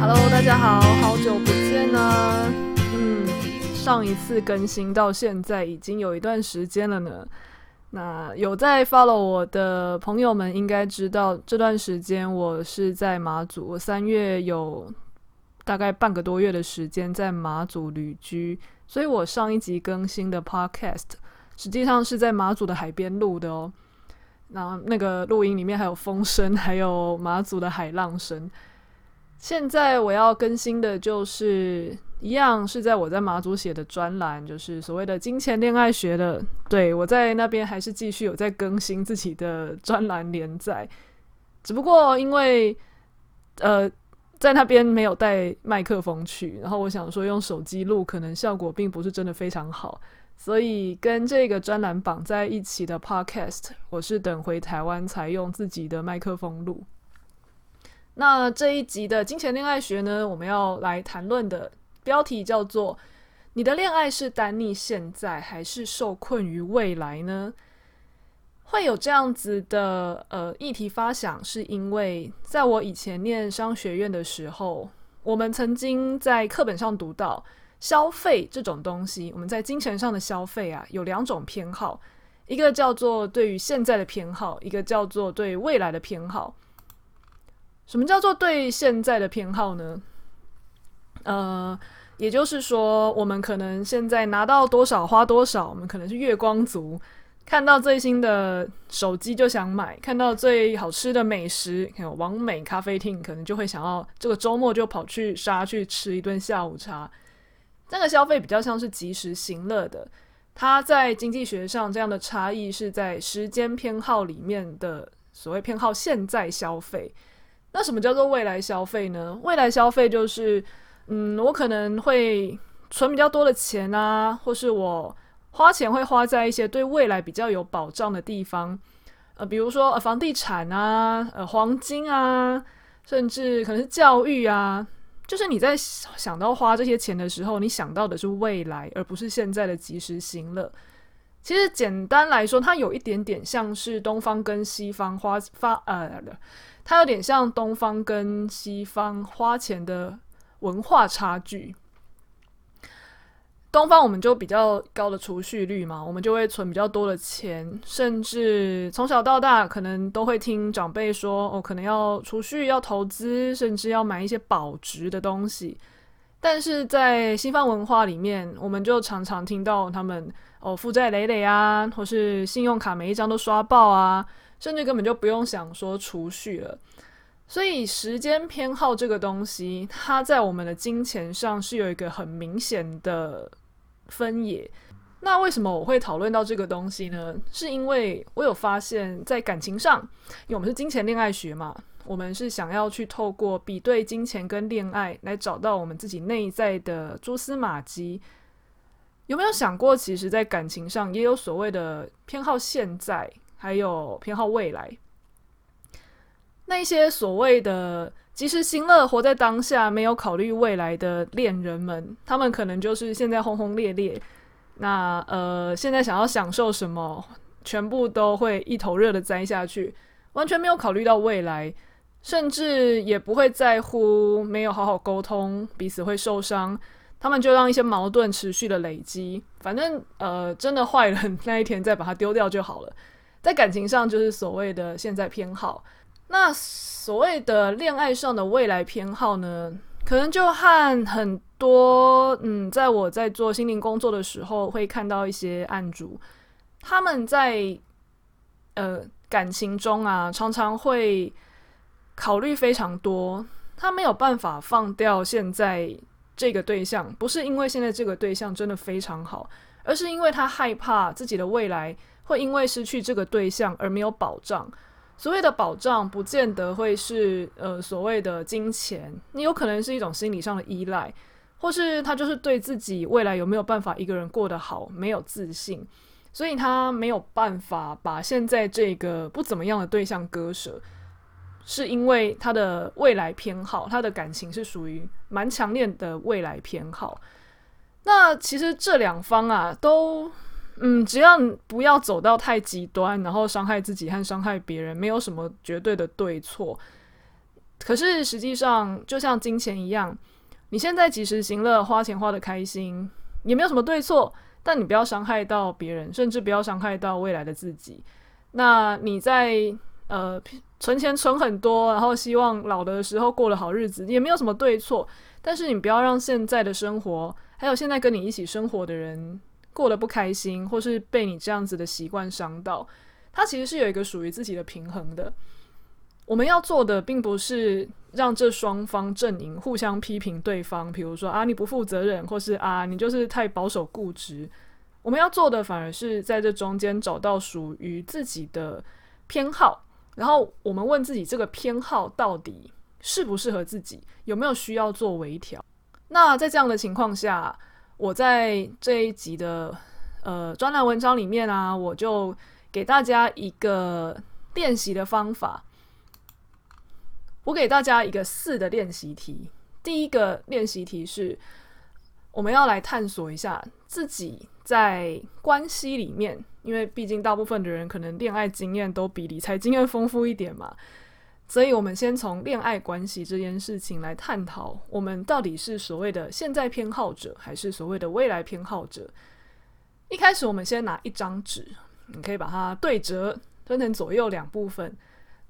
Hello，大家好，好久不见呢。嗯，上一次更新到现在已经有一段时间了呢。那有在 follow 我的朋友们应该知道，这段时间我是在马祖，我三月有大概半个多月的时间在马祖旅居。所以我上一集更新的 Podcast，实际上是在马祖的海边录的哦。那那个录音里面还有风声，还有马祖的海浪声。现在我要更新的就是一样是在我在马祖写的专栏，就是所谓的金钱恋爱学的。对，我在那边还是继续有在更新自己的专栏连载，只不过因为呃。在那边没有带麦克风去，然后我想说用手机录，可能效果并不是真的非常好，所以跟这个专栏绑在一起的 Podcast，我是等回台湾才用自己的麦克风录。那这一集的金钱恋爱学呢，我们要来谈论的标题叫做“你的恋爱是耽溺现在，还是受困于未来呢？”会有这样子的呃议题发想，是因为在我以前念商学院的时候，我们曾经在课本上读到，消费这种东西，我们在金钱上的消费啊，有两种偏好，一个叫做对于现在的偏好，一个叫做对未来的偏好。什么叫做对现在的偏好呢？呃，也就是说，我们可能现在拿到多少花多少，我们可能是月光族。看到最新的手机就想买，看到最好吃的美食，还有网美咖啡厅，可能就会想要这个周末就跑去杀去吃一顿下午茶。这个消费比较像是及时行乐的，它在经济学上这样的差异是在时间偏好里面的所谓偏好现在消费。那什么叫做未来消费呢？未来消费就是，嗯，我可能会存比较多的钱啊，或是我。花钱会花在一些对未来比较有保障的地方，呃，比如说呃房地产啊，呃黄金啊，甚至可能是教育啊。就是你在想到花这些钱的时候，你想到的是未来，而不是现在的及时行乐。其实简单来说，它有一点点像是东方跟西方花发呃，它有点像东方跟西方花钱的文化差距。东方我们就比较高的储蓄率嘛，我们就会存比较多的钱，甚至从小到大可能都会听长辈说，哦，可能要储蓄、要投资，甚至要买一些保值的东西。但是在西方文化里面，我们就常常听到他们哦，负债累累啊，或是信用卡每一张都刷爆啊，甚至根本就不用想说储蓄了。所以时间偏好这个东西，它在我们的金钱上是有一个很明显的分野。那为什么我会讨论到这个东西呢？是因为我有发现，在感情上，因为我们是金钱恋爱学嘛，我们是想要去透过比对金钱跟恋爱，来找到我们自己内在的蛛丝马迹。有没有想过，其实，在感情上也有所谓的偏好现在，还有偏好未来。那些所谓的及时行乐、活在当下、没有考虑未来的恋人们，他们可能就是现在轰轰烈烈，那呃，现在想要享受什么，全部都会一头热的栽下去，完全没有考虑到未来，甚至也不会在乎没有好好沟通，彼此会受伤，他们就让一些矛盾持续的累积，反正呃，真的坏了 那一天再把它丢掉就好了。在感情上，就是所谓的现在偏好。那所谓的恋爱上的未来偏好呢，可能就和很多嗯，在我在做心灵工作的时候，会看到一些案主，他们在呃感情中啊，常常会考虑非常多，他没有办法放掉现在这个对象，不是因为现在这个对象真的非常好，而是因为他害怕自己的未来会因为失去这个对象而没有保障。所谓的保障，不见得会是呃所谓的金钱，你有可能是一种心理上的依赖。或是他就是对自己未来有没有办法一个人过得好没有自信，所以他没有办法把现在这个不怎么样的对象割舍，是因为他的未来偏好，他的感情是属于蛮强烈的未来偏好。那其实这两方啊，都嗯，只要不要走到太极端，然后伤害自己和伤害别人，没有什么绝对的对错。可是实际上，就像金钱一样，你现在及时行乐，花钱花得开心，也没有什么对错。但你不要伤害到别人，甚至不要伤害到未来的自己。那你在呃存钱存很多，然后希望老的时候过了好日子，也没有什么对错。但是你不要让现在的生活，还有现在跟你一起生活的人过得不开心，或是被你这样子的习惯伤到。它其实是有一个属于自己的平衡的。我们要做的并不是让这双方阵营互相批评对方，比如说啊，你不负责任，或是啊，你就是太保守固执。我们要做的反而是在这中间找到属于自己的偏好，然后我们问自己这个偏好到底适不适合自己，有没有需要做微调。那在这样的情况下，我在这一集的呃专栏文章里面啊，我就给大家一个练习的方法。我给大家一个四的练习题。第一个练习题是，我们要来探索一下自己在关系里面，因为毕竟大部分的人可能恋爱经验都比理财经验丰富一点嘛，所以我们先从恋爱关系这件事情来探讨，我们到底是所谓的现在偏好者，还是所谓的未来偏好者？一开始，我们先拿一张纸，你可以把它对折，分成左右两部分。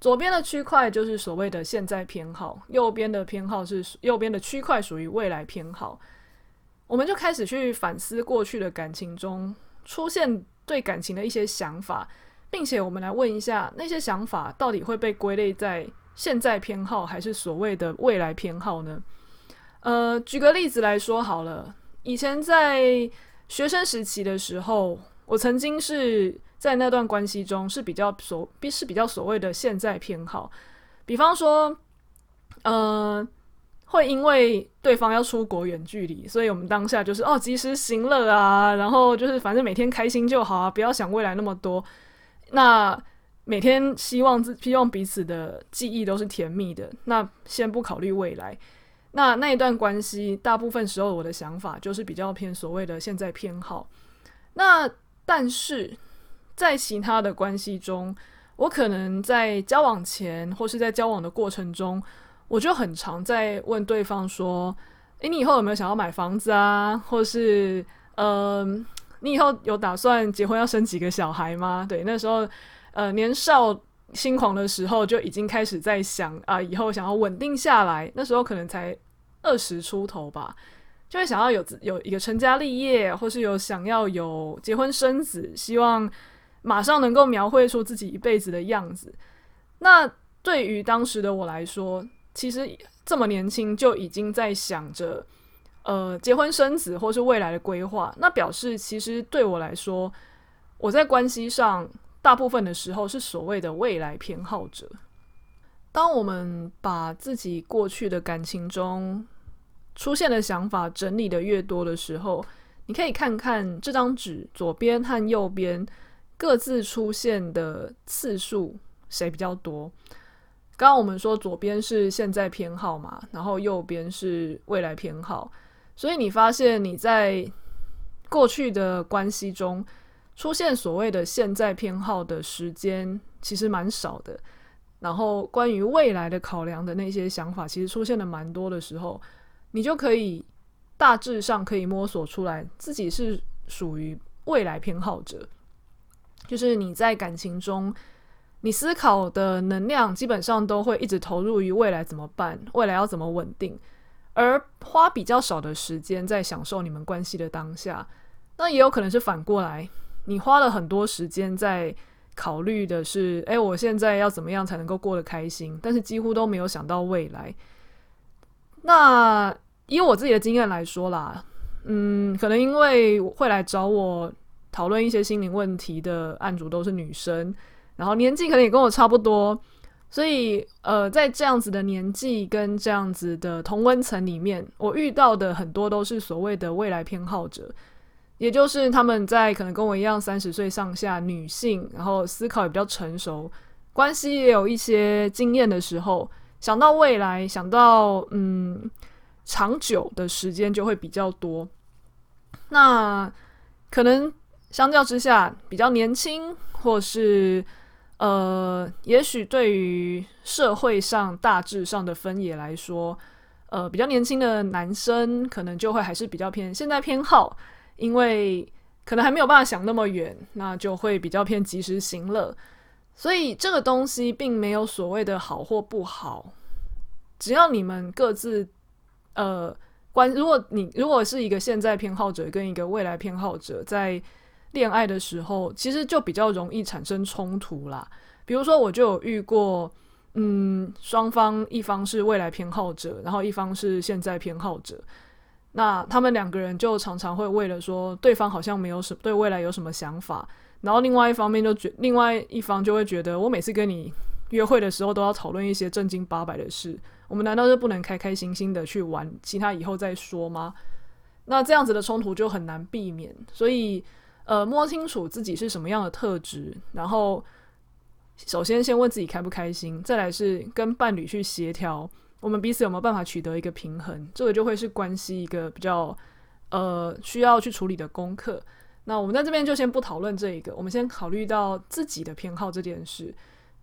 左边的区块就是所谓的现在偏好，右边的偏好是右边的区块属于未来偏好。我们就开始去反思过去的感情中出现对感情的一些想法，并且我们来问一下，那些想法到底会被归类在现在偏好还是所谓的未来偏好呢？呃，举个例子来说好了，以前在学生时期的时候，我曾经是。在那段关系中是比较所，是比较所谓的现在偏好，比方说，呃，会因为对方要出国远距离，所以我们当下就是哦及时行乐啊，然后就是反正每天开心就好啊，不要想未来那么多。那每天希望自希望彼此的记忆都是甜蜜的，那先不考虑未来。那那一段关系，大部分时候我的想法就是比较偏所谓的现在偏好。那但是。在其他的关系中，我可能在交往前或是在交往的过程中，我就很常在问对方说：“诶，你以后有没有想要买房子啊？或是，嗯、你以后有打算结婚要生几个小孩吗？”对，那时候，呃，年少轻狂的时候就已经开始在想啊、以后想要稳定下来。那时候可能才二十出头吧，就会想要有有一个成家立业，或是有想要有结婚生子，希望。马上能够描绘出自己一辈子的样子。那对于当时的我来说，其实这么年轻就已经在想着，呃，结婚生子或是未来的规划。那表示其实对我来说，我在关系上大部分的时候是所谓的未来偏好者。当我们把自己过去的感情中出现的想法整理得越多的时候，你可以看看这张纸左边和右边。各自出现的次数谁比较多？刚刚我们说左边是现在偏好嘛，然后右边是未来偏好，所以你发现你在过去的关系中出现所谓的现在偏好的时间其实蛮少的，然后关于未来的考量的那些想法其实出现的蛮多的时候，你就可以大致上可以摸索出来自己是属于未来偏好者。就是你在感情中，你思考的能量基本上都会一直投入于未来怎么办，未来要怎么稳定，而花比较少的时间在享受你们关系的当下。那也有可能是反过来，你花了很多时间在考虑的是，诶，我现在要怎么样才能够过得开心，但是几乎都没有想到未来。那以我自己的经验来说啦，嗯，可能因为会来找我。讨论一些心灵问题的案主都是女生，然后年纪可能也跟我差不多，所以，呃，在这样子的年纪跟这样子的同温层里面，我遇到的很多都是所谓的未来偏好者，也就是他们在可能跟我一样三十岁上下女性，然后思考也比较成熟，关系也有一些经验的时候，想到未来，想到嗯长久的时间就会比较多。那可能相较之下比较年轻，或是。呃，也许对于社会上大致上的分野来说，呃，比较年轻的男生可能就会还是比较偏现在偏好，因为可能还没有办法想那么远，那就会比较偏及时行乐。所以这个东西并没有所谓的好或不好，只要你们各自呃关，如果你如果是一个现在偏好者跟一个未来偏好者在。恋爱的时候，其实就比较容易产生冲突啦。比如说，我就有遇过，嗯，双方一方是未来偏好者，然后一方是现在偏好者。那他们两个人就常常会为了说对方好像没有什对未来有什么想法，然后另外一方面就觉，另外一方就会觉得，我每次跟你约会的时候都要讨论一些正经八百的事，我们难道是不能开开心心的去玩，其他以后再说吗？那这样子的冲突就很难避免，所以。呃，摸清楚自己是什么样的特质，然后首先先问自己开不开心，再来是跟伴侣去协调，我们彼此有没有办法取得一个平衡，这个就会是关系一个比较呃需要去处理的功课。那我们在这边就先不讨论这一个，我们先考虑到自己的偏好这件事。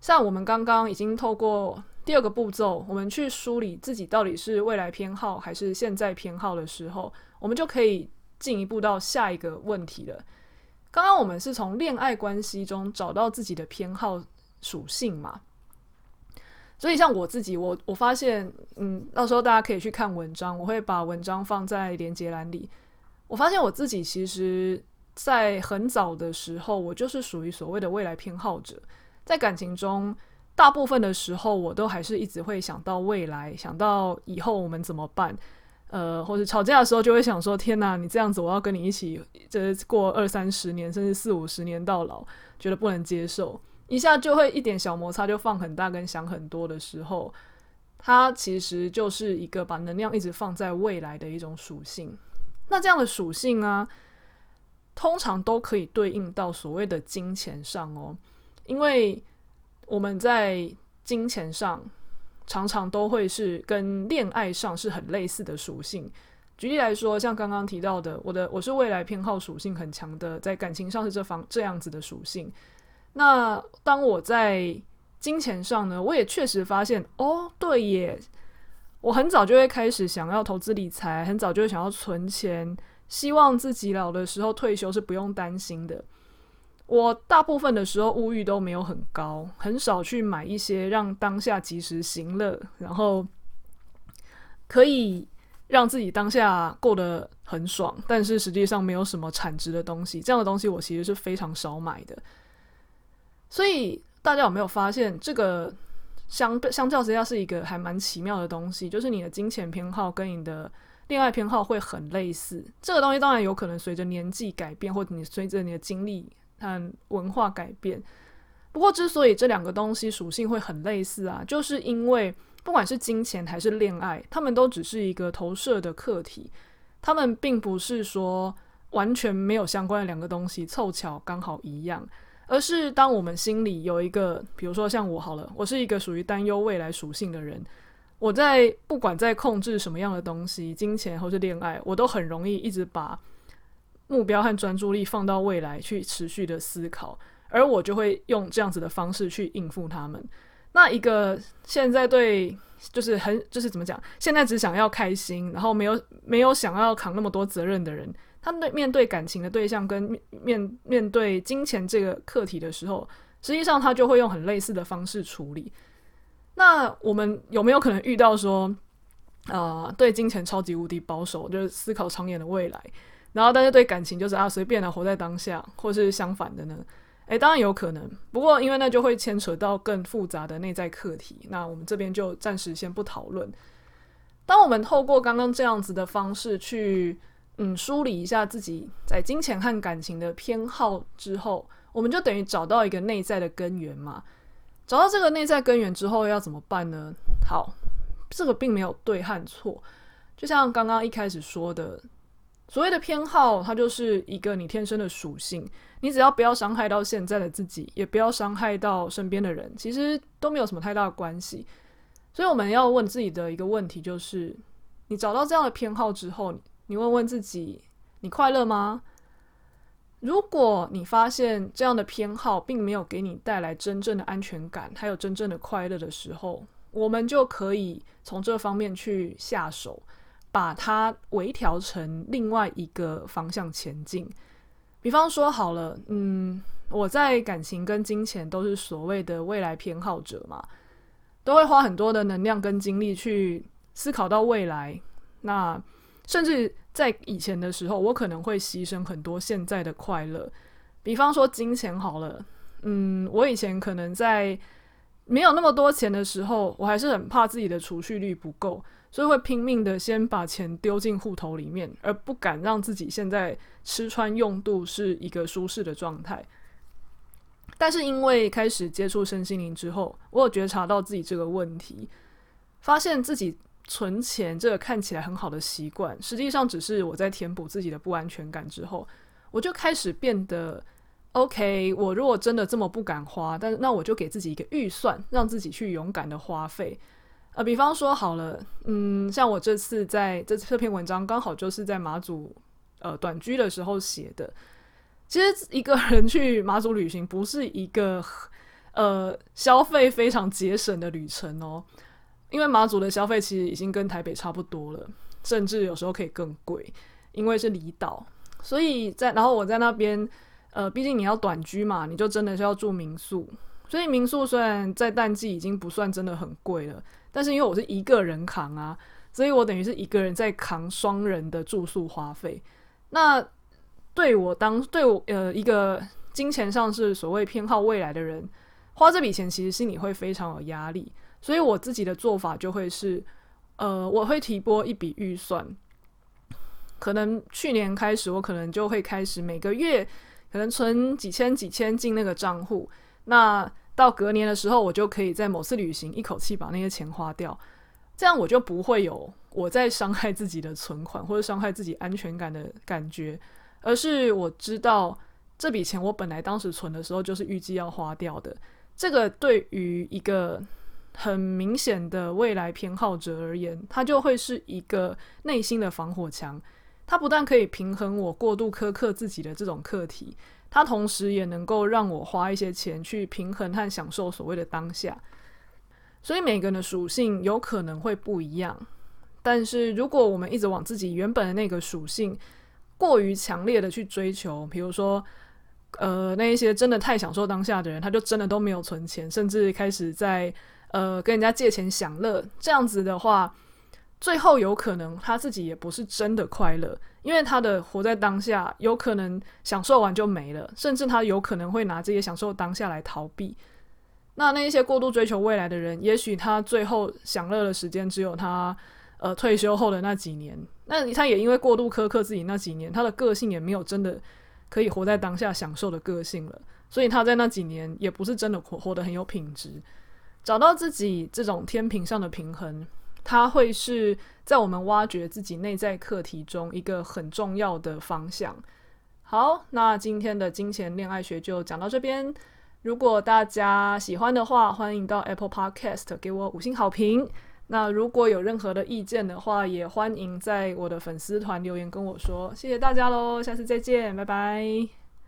像我们刚刚已经透过第二个步骤，我们去梳理自己到底是未来偏好还是现在偏好的时候，我们就可以进一步到下一个问题了。刚刚我们是从恋爱关系中找到自己的偏好属性嘛，所以像我自己，我我发现，嗯，到时候大家可以去看文章，我会把文章放在连接栏里。我发现我自己其实，在很早的时候，我就是属于所谓的未来偏好者，在感情中，大部分的时候，我都还是一直会想到未来，想到以后我们怎么办。呃，或者吵架的时候就会想说：“天哪，你这样子，我要跟你一起，这过二三十年，甚至四五十年到老，觉得不能接受。”一下就会一点小摩擦就放很大，跟想很多的时候，它其实就是一个把能量一直放在未来的一种属性。那这样的属性啊，通常都可以对应到所谓的金钱上哦，因为我们在金钱上。常常都会是跟恋爱上是很类似的属性。举例来说，像刚刚提到的，我的我是未来偏好属性很强的，在感情上是这方这样子的属性。那当我在金钱上呢，我也确实发现，哦，对耶，我很早就会开始想要投资理财，很早就会想要存钱，希望自己老的时候退休是不用担心的。我大部分的时候物欲都没有很高，很少去买一些让当下及时行乐，然后可以让自己当下过得很爽，但是实际上没有什么产值的东西。这样的东西我其实是非常少买的。所以大家有没有发现，这个相相较之下是一个还蛮奇妙的东西，就是你的金钱偏好跟你的恋爱偏好会很类似。这个东西当然有可能随着年纪改变，或者你随着你的经历。和文化改变，不过之所以这两个东西属性会很类似啊，就是因为不管是金钱还是恋爱，他们都只是一个投射的客体，他们并不是说完全没有相关的两个东西凑巧刚好一样，而是当我们心里有一个，比如说像我好了，我是一个属于担忧未来属性的人，我在不管在控制什么样的东西，金钱或是恋爱，我都很容易一直把。目标和专注力放到未来去持续的思考，而我就会用这样子的方式去应付他们。那一个现在对就是很就是怎么讲，现在只想要开心，然后没有没有想要扛那么多责任的人，他对面对感情的对象跟面面对金钱这个课题的时候，实际上他就会用很类似的方式处理。那我们有没有可能遇到说，呃，对金钱超级无敌保守，就是思考长远的未来？然后，但是对感情就是啊，随便的活在当下，或是相反的呢？诶，当然有可能。不过，因为那就会牵扯到更复杂的内在课题，那我们这边就暂时先不讨论。当我们透过刚刚这样子的方式去，嗯，梳理一下自己在金钱和感情的偏好之后，我们就等于找到一个内在的根源嘛。找到这个内在根源之后，要怎么办呢？好，这个并没有对和错，就像刚刚一开始说的，所谓的偏好，它就是一个你天生的属性。你只要不要伤害到现在的自己，也不要伤害到身边的人，其实都没有什么太大的关系。所以我们要问自己的一个问题就是：你找到这样的偏好之后，你问问自己，你快乐吗？如果你发现这样的偏好并没有给你带来真正的安全感，还有真正的快乐的时候，我们就可以从这方面去下手，把它微调成另外一个方向前进。比方说，好了，嗯，我在感情跟金钱都是所谓的未来偏好者嘛，都会花很多的能量跟精力去思考到未来，那甚至。在以前的时候，我可能会牺牲很多现在的快乐，比方说金钱好了，嗯，我以前可能在没有那么多钱的时候，我还是很怕自己的储蓄率不够，所以会拼命的先把钱丢进户头里面，而不敢让自己现在吃穿用度是一个舒适的状态。但是因为开始接触身心灵之后，我有觉察到自己这个问题，发现自己。存钱这个看起来很好的习惯，实际上只是我在填补自己的不安全感之后，我就开始变得 OK。我如果真的这么不敢花，但那我就给自己一个预算，让自己去勇敢的花费。呃，比方说好了，嗯，像我这次在这这篇文章刚好就是在马祖呃短居的时候写的。其实一个人去马祖旅行不是一个 呃消费非常节省的旅程哦。因为马祖的消费其实已经跟台北差不多了，甚至有时候可以更贵，因为是离岛，所以在然后我在那边，呃，毕竟你要短居嘛，你就真的是要住民宿，所以民宿虽然在淡季已经不算真的很贵了，但是因为我是一个人扛啊，所以我等于是一个人在扛双人的住宿花费。那对我当对我呃一个金钱上是所谓偏好未来的人，花这笔钱其实心里会非常有压力。所以我自己的做法就会是，呃，我会提拨一笔预算，可能去年开始，我可能就会开始每个月可能存几千几千进那个账户，那到隔年的时候，我就可以在某次旅行一口气把那些钱花掉，这样我就不会有我在伤害自己的存款或者伤害自己安全感的感觉，而是我知道这笔钱我本来当时存的时候就是预计要花掉的，这个对于一个。很明显的未来偏好者而言，它就会是一个内心的防火墙。它不但可以平衡我过度苛刻自己的这种课题，它同时也能够让我花一些钱去平衡和享受所谓的当下。所以每个人的属性有可能会不一样，但是如果我们一直往自己原本的那个属性过于强烈的去追求，比如说，呃，那一些真的太享受当下的人，他就真的都没有存钱，甚至开始在。呃，跟人家借钱享乐，这样子的话，最后有可能他自己也不是真的快乐，因为他的活在当下，有可能享受完就没了，甚至他有可能会拿这些享受当下来逃避。那那一些过度追求未来的人，也许他最后享乐的时间只有他呃退休后的那几年，那他也因为过度苛刻自己那几年，他的个性也没有真的可以活在当下享受的个性了，所以他在那几年也不是真的活活得很有品质。找到自己这种天平上的平衡，它会是在我们挖掘自己内在课题中一个很重要的方向。好，那今天的金钱恋爱学就讲到这边。如果大家喜欢的话，欢迎到 Apple Podcast 给我五星好评。那如果有任何的意见的话，也欢迎在我的粉丝团留言跟我说。谢谢大家喽，下次再见，拜拜。